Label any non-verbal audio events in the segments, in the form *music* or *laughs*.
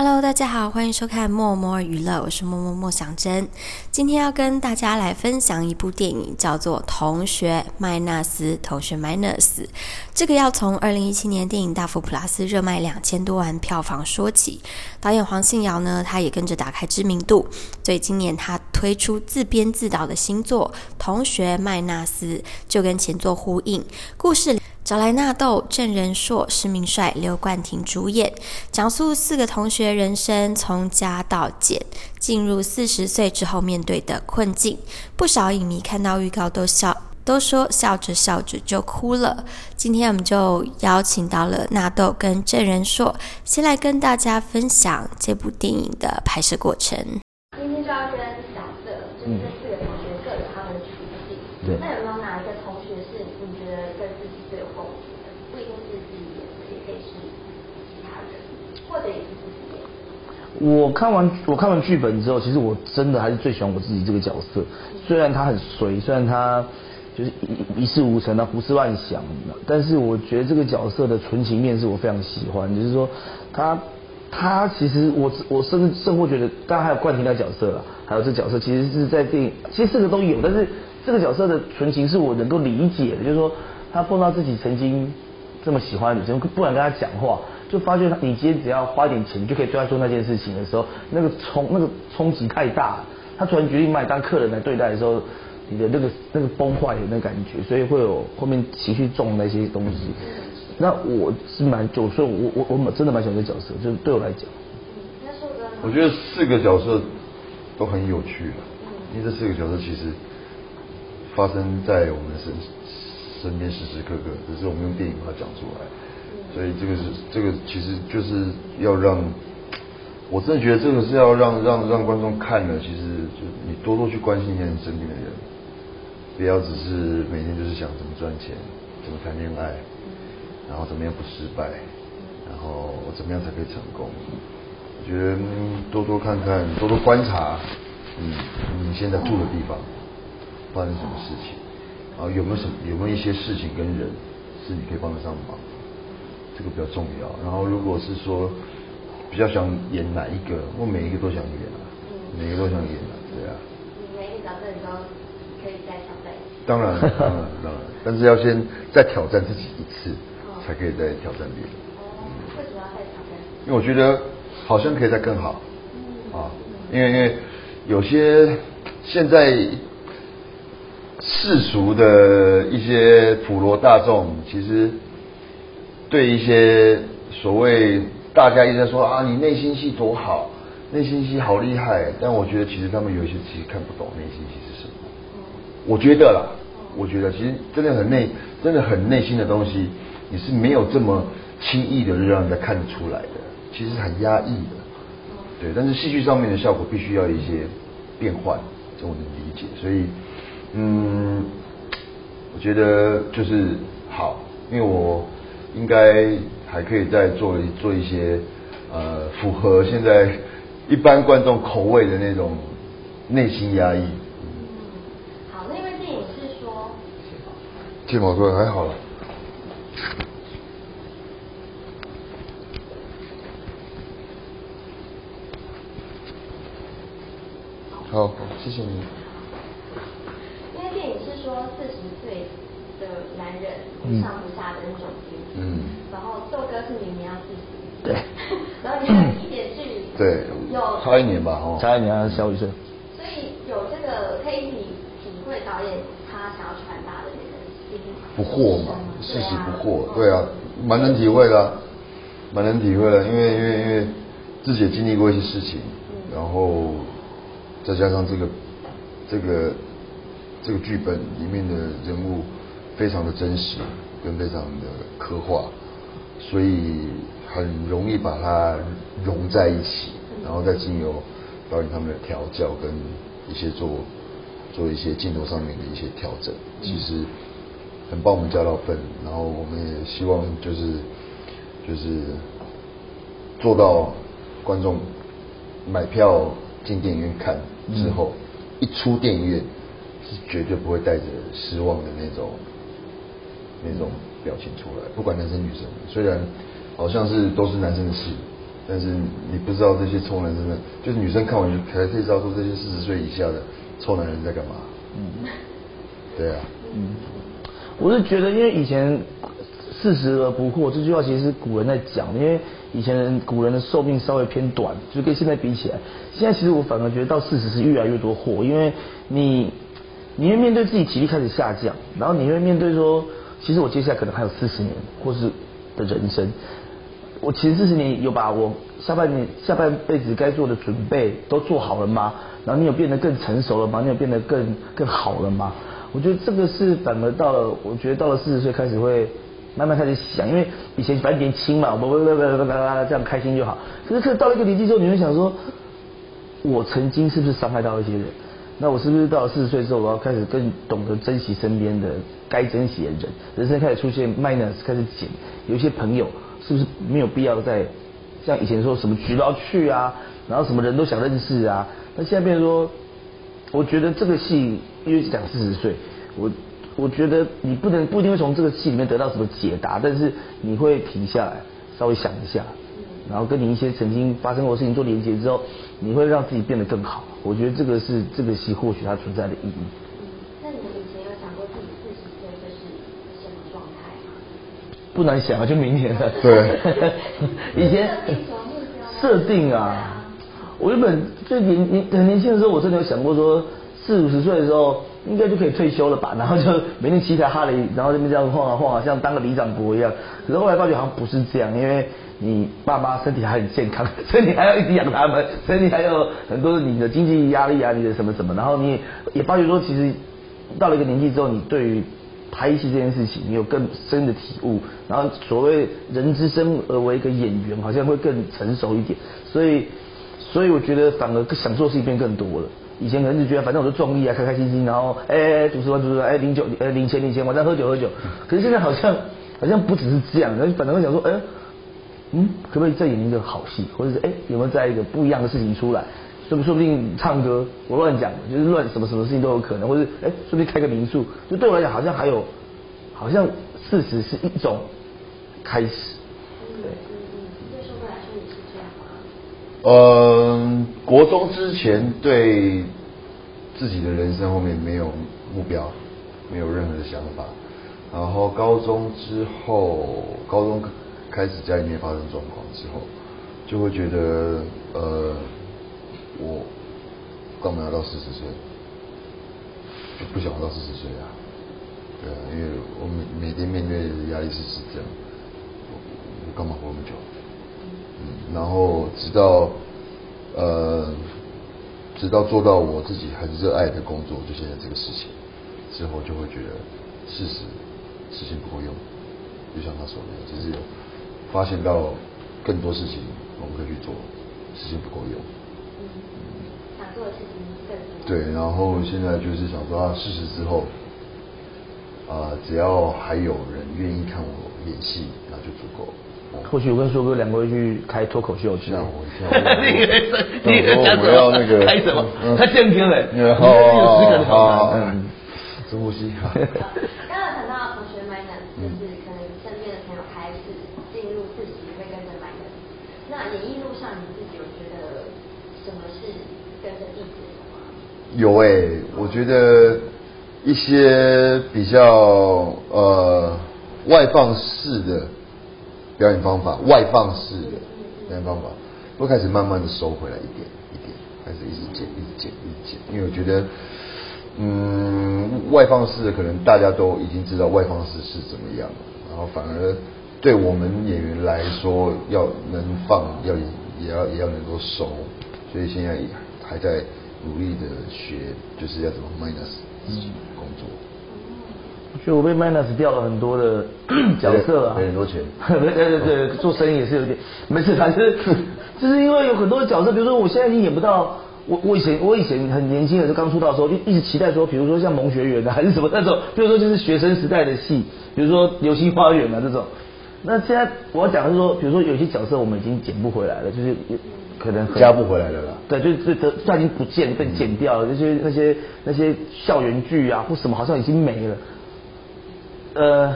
Hello，大家好，欢迎收看默默娱乐，我是默默默想真。今天要跟大家来分享一部电影，叫做《同学麦纳斯》。同学麦纳斯，这个要从二零一七年电影大幅普拉斯热卖两千多万票房说起。导演黄信尧呢，他也跟着打开知名度，所以今年他推出自编自导的新作《同学麦纳斯》，就跟前作呼应，故事。找来纳豆、郑仁硕、施明帅、刘冠廷主演，讲述四个同学人生从加到减，进入四十岁之后面对的困境。不少影迷看到预告都笑，都说笑着笑着就哭了。今天我们就邀请到了纳豆跟郑仁硕，先来跟大家分享这部电影的拍摄过程。今天就要跟角色，就是这四个同学各有他们的处境。对那有没有哪一个同学是你觉得跟自己最有共鸣的？不一定是自己演的，也可以是其他人，我看完我看完剧本之后，其实我真的还是最喜欢我自己这个角色。虽然他很随，虽然他就是一一事无成啊，胡思乱想，但是我觉得这个角色的纯情面是我非常喜欢。就是说，他他其实我我甚至甚或觉得，当然还有冠廷的角色啦，还有这角色其实是在电影，其实四个都有，但是这个角色的纯情是我能够理解的。就是说，他碰到自己曾经这么喜欢的女生，不敢跟他讲话。就发觉他，你今天只要花点钱，就可以对他做那件事情的时候，那个冲那个冲击太大。他突然决定把你当客人来对待的时候，你的那个那个崩坏的那感觉，所以会有后面情绪重那些东西。那我是蛮就所以我我我真的蛮喜欢这角色，就是对我来讲。我觉得四个角色都很有趣，因为这四个角色其实发生在我们身身边时时刻刻，只是我们用电影把它讲出来。所以这个是这个其实就是要让，我真的觉得这个是要让让让观众看的，其实就你多多去关心一下你身边的人，不要只是每天就是想怎么赚钱，怎么谈恋爱，然后怎么样不失败，然后我怎么样才可以成功。我觉得嗯多多看看，多多观察，你，你现在住的地方发生什么事情，然后有没有什么有没有一些事情跟人是你可以帮得上忙，这个比较重要。然后如果是说比较想演哪一个，我每一个都想演啊，每一个都想演啊，对啊。你每一个角色你都可以再挑战一次。当然，当然，当然，*laughs* 但是要先再挑战自己一次，才可以再挑战别人。哦，为什么要再挑战？因为我觉得好像可以再更好啊，因为因为有些现在世俗的一些普罗大众，其实对一些所谓大家一直在说啊，你内心戏多好，内心戏好厉害，但我觉得其实他们有一些其实看不懂内心戏是什么。我觉得啦，我觉得其实真的很内，真的很内心的东西，你是没有这么轻易的让人家看得出来的，其实很压抑的，对。但是戏剧上面的效果必须要一些变换，这我能理解。所以，嗯，我觉得就是好，因为我应该还可以再做做一些呃符合现在一般观众口味的那种内心压抑。好，那因为电影是说，睫毛说还好了。好，好谢谢你。因为电影是说四十岁的男人不上不下的那种嗯。然后豆哥是明年要自己，对，*laughs* 然后你还有一点距离，对，有。差一年吧，哦。差一年还小一岁。所以有这个可以体体会导演他想要传达的那个心不惑嘛，是事实啊不惑，对啊，蛮能体会的啊、蛮能体会的，因为因为因为自己也经历过一些事情，然后再加上这个这个这个剧本里面的人物非常的真实跟非常的刻画，所以很容易把它融在一起，然后再经由导演他们的调教跟一些做做一些镜头上面的一些调整，其实很帮我们加到分，然后我们也希望就是就是做到观众买票进电影院看之后，一出电影院是绝对不会带着失望的那种那种表情出来，不管男生女生，虽然好像是都是男生的戏，但是你不知道这些臭男生的，就是女生看完就才可以知道说这些四十岁以下的臭男人在干嘛。嗯，对啊。嗯，我是觉得，因为以前四十而不惑这句话，其实是古人在讲，因为以前人古人的寿命稍微偏短，就跟现在比起来，现在其实我反而觉得到四十是越来越多祸，因为你你会面对自己体力开始下降，然后你会面对说，其实我接下来可能还有四十年或是的人生，我前四十年有把我下半年下半辈子该做的准备都做好了吗？然后你有变得更成熟了吗？你有变得更更好了吗？我觉得这个是反而到了，我觉得到了四十岁开始会慢慢开始想，因为以前反正年轻嘛，不不不不不不这样开心就好。可是，可到了一个年纪之后，你会想说，我曾经是不是伤害到一些人？那我是不是到了四十岁之后，我要开始更懂得珍惜身边的该珍惜的人？人生开始出现 minus，开始减，有一些朋友是不是没有必要再像以前说什么局都要去啊，然后什么人都想认识啊？那现在变成说。我觉得这个戏因为讲四十岁，我我觉得你不能不一定会从这个戏里面得到什么解答，但是你会停下来稍微想一下，然后跟你一些曾经发生过的事情做连接之后，你会让自己变得更好。我觉得这个是这个戏或许它存在的意义。那你们以前有想过自己四十岁会是什么状态吗？不难想啊，就明年了。对。*laughs* 以前设定啊。我原本最年年很年轻的时候，我真的有想过说，四五十岁的时候应该就可以退休了吧，然后就每天骑台哈雷，然后这边这样晃啊晃啊，像当个里长伯一样。可是后来发觉好像不是这样，因为你爸妈身体还很健康，所以你还要一直养他们，所以你还有很多你的经济压力啊，你的什么什么，然后你也发觉说，其实到了一个年纪之后，你对于拍戏这件事情，你有更深的体悟，然后所谓人之生而为一个演员，好像会更成熟一点，所以。所以我觉得反而想做事情变更多了。以前可能就觉得反正我就壮丽啊，开开心心，然后哎，主持完主持完，哎，领酒，哎，领钱领钱，晚上喝酒喝酒。可是现在好像好像不只是这样，然后反而会想说，哎，嗯，可不可以再演一个好戏，或者是哎，有没有再一个不一样的事情出来？说不说不定唱歌，我乱讲，就是乱什么什么事情都有可能，或者哎，说不定开个民宿，就对我来讲好像还有，好像事实是一种开始。呃，国中之前对自己的人生后面没有目标，没有任何的想法。然后高中之后，高中开始家里面发生状况之后，就会觉得呃，我干嘛要到四十岁？就不想活到四十岁啊。对，因为我每每天面对的压力是是这样，我我干嘛活那么久？嗯，然后直到呃，直到做到我自己很热爱的工作，就现在这个事情之后，就会觉得事实事情不够用，就像他说的，其实有发现到更多事情我们可以去做，事情不够用。想做的事情更多。对，然后现在就是想说，啊事实之后，啊，只要还有人愿意看我演戏，那就足够。或许我跟硕哥两个会去开脱口秀去。*laughs* 吓我！你以为你以为我要那个开什么？他健康嘞，*laughs* 好好好，嗯，深呼吸。刚刚谈到同学 minus，就是可能身边的朋友开始进入自己会跟着 minus。那演艺路上你自己有觉得什么是跟着弟子的吗？有哎，我觉得一些比较呃外放式的。表演方法外放式的表演方法，会开始慢慢的收回来一点一点，开始一直减一直减一直减，因为我觉得，嗯，外放式的可能大家都已经知道外放式是怎么样，然后反而对我们演员来说，要能放要也要也要能够收，所以现在还在努力的学，就是要怎么 minus 自己工作。我觉得我被 minus 掉了很多的角色啊，赔很多钱。*laughs* 对对对，做生意也是有点，没事，反正 *laughs* 就是因为有很多的角色，比如说我现在已经演不到，我我以前我以前很年轻的时候刚出道的时候，就一直期待说，比如说像萌学园啊，*laughs* 还是什么那种，比如说就是学生时代的戏，比如说流星花园啊这种。那现在我要讲的是说，比如说有些角色我们已经捡不回来了，就是可能加不回来了啦。对，就就得他已经不见被剪掉了，那些那些那些校园剧啊或什么好像已经没了。呃，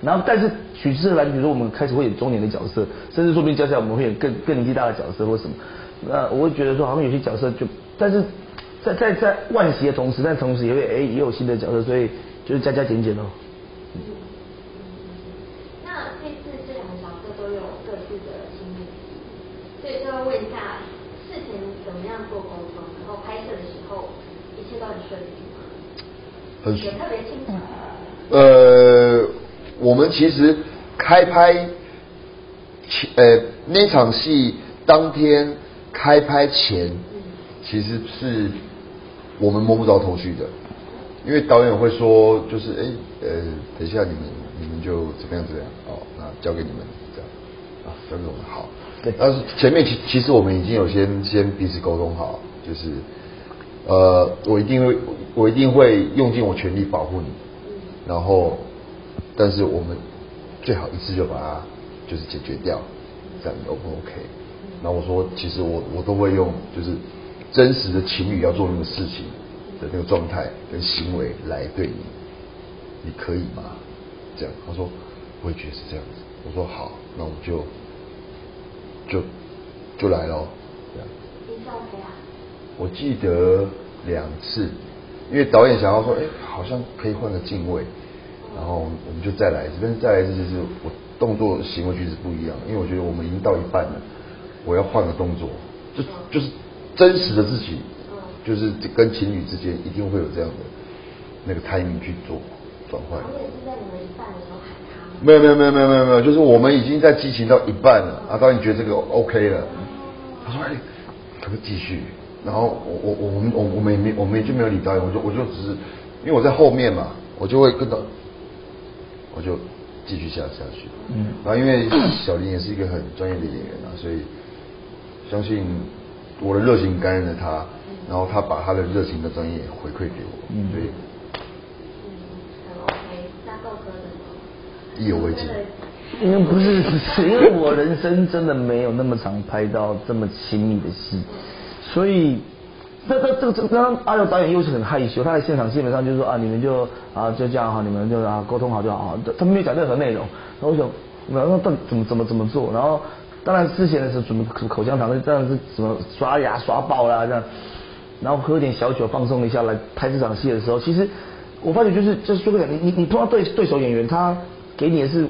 然后但是取之而来，比如说我们开始会演中年的角色，甚至说不定接下来我们会演更更年纪大的角色或什么。那我会觉得说，好像有些角色就，但是在在在万喜的同时，但同时也会哎也有新的角色，所以就是加加减减哦。那这次这两个角色都有各自的心理，所以就要问一下，事前怎么样做沟通，然后拍摄的时候一切都很顺利吗？很也特别清楚。呃，我们其实开拍前，呃，那场戏当天开拍前，其实是我们摸不着头绪的，因为导演会说，就是哎，呃，等一下你们你们就怎么样怎么样，哦，那交给你们这样，啊，交给我们好。对。但是前面其其实我们已经有先先彼此沟通好，就是呃，我一定会我一定会用尽我全力保护你，然后，但是我们最好一次就把它就是解决掉，这样你 O 不 OK？然后我说，其实我我都会用就是真实的情侣要做那个事情的那个状态跟行为来对你，你可以吗？这样，他说我也觉得是这样子。我说好，那我们就就就来喽，这样。一次 OK 啊？我记得两次，因为导演想要说，哎、好像可以换个镜位，然后我们就再来一次。但是再来一次就是我动作行为举止不一样，因为我觉得我们已经到一半了，我要换个动作，就就是真实的自己，就是跟情侣之间一定会有这样的那个 timing 去做转换。没有没有没有没有没有没有，就是我们已经在激情到一半了，啊，导演觉得这个 OK 了，他说哎，可不可以继续？然后我我我我们我我们也没我们也就没有理导演，我就我就只是因为我在后面嘛，我就会跟到，我就继续下下去。嗯然后因为小林也是一个很专业的演员啊，所以相信我的热情感染了他，然后他把他的热情的专业回馈给我，嗯所以嗯，很 OK。那豆哥的？意犹未尽。因为不是，是 *laughs* 因为我人生真的没有那么常拍到这么亲密的戏，所以这这这这，刚刚阿廖导演又是很害羞，他在现场基本上就是说啊，你们就啊就这样哈，你们就啊沟通好就好，他没有讲任何内容。然后我想，那那到怎么怎么怎么做？然后当然之前的时候准备口口香糖，这样是什么刷牙刷爆啦这样，然后喝点小酒放松一下来拍这场戏的时候，其实我发觉就是就是说个你你你碰到对对手演员，他给你的是。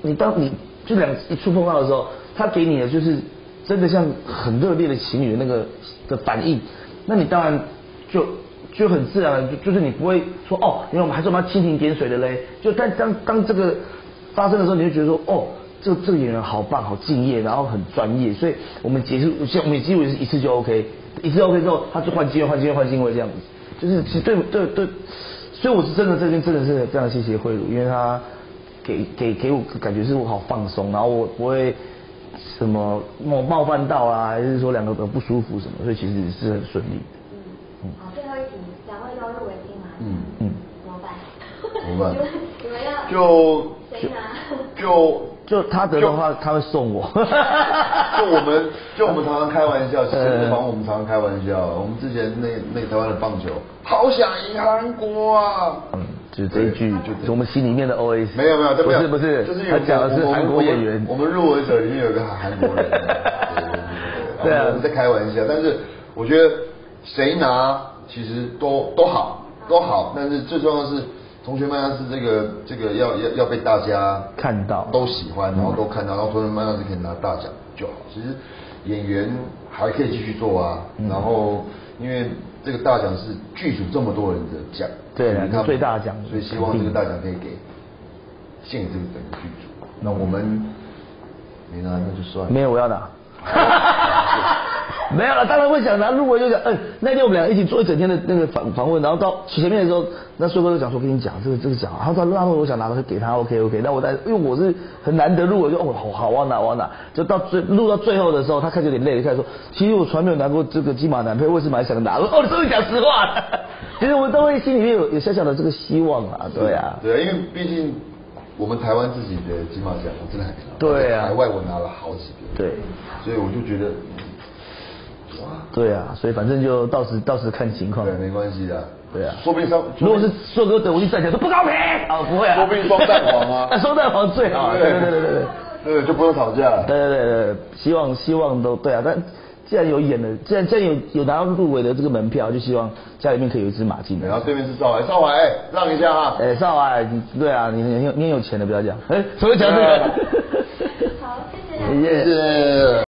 你当你就两一触碰到的时候，他给你的就是真的像很热烈的情侣的那个的反应，那你当然就就很自然的，就就是你不会说哦，因为我们还是我们要蜻蜓点水的嘞，就但当当这个发生的时候，你就觉得说哦，这这个演员好棒，好敬业，然后很专业，所以我们结束，像我们几乎是一次就 OK，一次 OK 之后，他就换机位，换机位，换机位这样子，就是其实对对对，所以我是真的这边真的是非常谢谢慧茹，因为他。给给给我感觉是我好放松，然后我不会什么冒冒犯到啊，还是说两个人不舒服什么，所以其实是很顺利的。嗯，好，最后一题，两位要入围金马奖，嗯嗯怎么办？怎么办 *laughs* 你们要就谁拿？就 *laughs* 就他得的话，他会送我。*laughs* 就我们就我们常常开玩笑，呃甚至帮我们常常开玩笑。我们之前那那台湾的棒球，好想赢韩国啊！嗯，就是这一句，就就我们心里面的 OS。没有没有，这不是不是，就是他讲的是韩国演员。我们入围者里面有个韩国人，对对啊我们在开玩笑，但是我觉得谁拿其实都都好都好，但是最重要的是。同学们要是这个这个要要要被大家看到都喜欢，然后都看到，然后同学们要是可以拿大奖就好。其实演员还可以继续做啊，嗯然后因为这个大奖是剧组这么多人的奖，对他最大奖所以希望这个大奖可以给献给这个整个剧组。那我们没拿那就算了。没有，我要拿。*laughs* 没有了，当然会想拿入围就讲，嗯、那天我们俩一起做一整天的那个访访问，然后到前面的时候，那帅哥就讲说，跟你讲这个这个奖，然后他那我想拿的给他，OK OK，那我在因为我是很难得入围，就哦好好我要拿我拿，就到最录到最后的时候，他开始有点累了，开始说，其实我从来没有拿过这个金马男配，为什么还想拿？*laughs* 我说哦，你终于讲实话了，其实我们都会心里面有有小小的这个希望啊，对啊，对啊，因为毕竟我们台湾自己的金马奖，我真的还没拿。对啊海外我拿了好几个。对。所以我就觉得，哇，对啊，所以反正就到时到时看情况。对，没关系的。对啊，说不定上如果是硕哥等，我去站起来说不高平，啊不会啊，说不定双蛋黄啊 *laughs* 双蛋黄最好啊，对对对对对对。对，就不用吵架了。对对对对，希望希望都对啊，但既然有演的，既然既然有有拿到入围的这个门票，就希望家里面可以有一只马进来。然后对面是少海，少海，哎，让一下啊。哎，少海，你对啊，你你你有你很有钱的，不要讲。哎，怎么讲这个？*laughs* 好。谢谢。谢谢。